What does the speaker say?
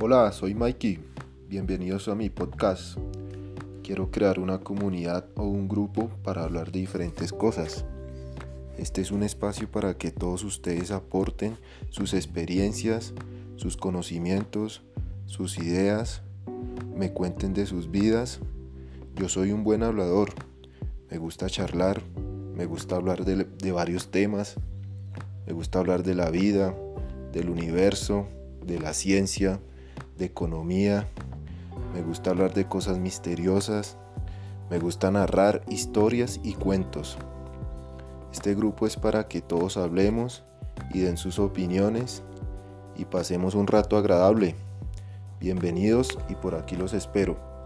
Hola, soy Mikey. Bienvenidos a mi podcast. Quiero crear una comunidad o un grupo para hablar de diferentes cosas. Este es un espacio para que todos ustedes aporten sus experiencias, sus conocimientos, sus ideas, me cuenten de sus vidas. Yo soy un buen hablador. Me gusta charlar, me gusta hablar de, de varios temas. Me gusta hablar de la vida, del universo, de la ciencia, de economía. Me gusta hablar de cosas misteriosas. Me gusta narrar historias y cuentos. Este grupo es para que todos hablemos y den sus opiniones y pasemos un rato agradable. Bienvenidos y por aquí los espero.